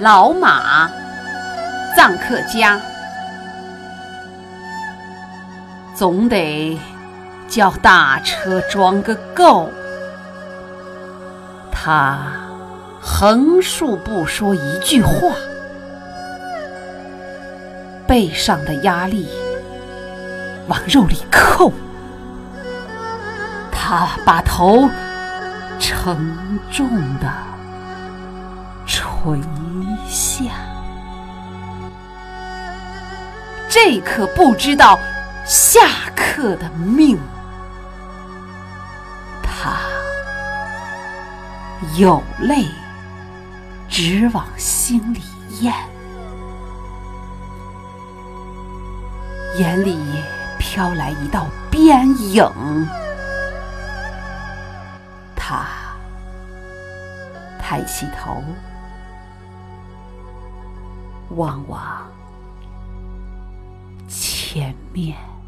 老马，臧克家，总得叫大车装个够。他横竖不说一句话，背上的压力往肉里扣。他把头沉重的垂下，这可不知道下课的命。他有泪直往心里咽，眼里飘来一道边影。他抬起头，望望前面。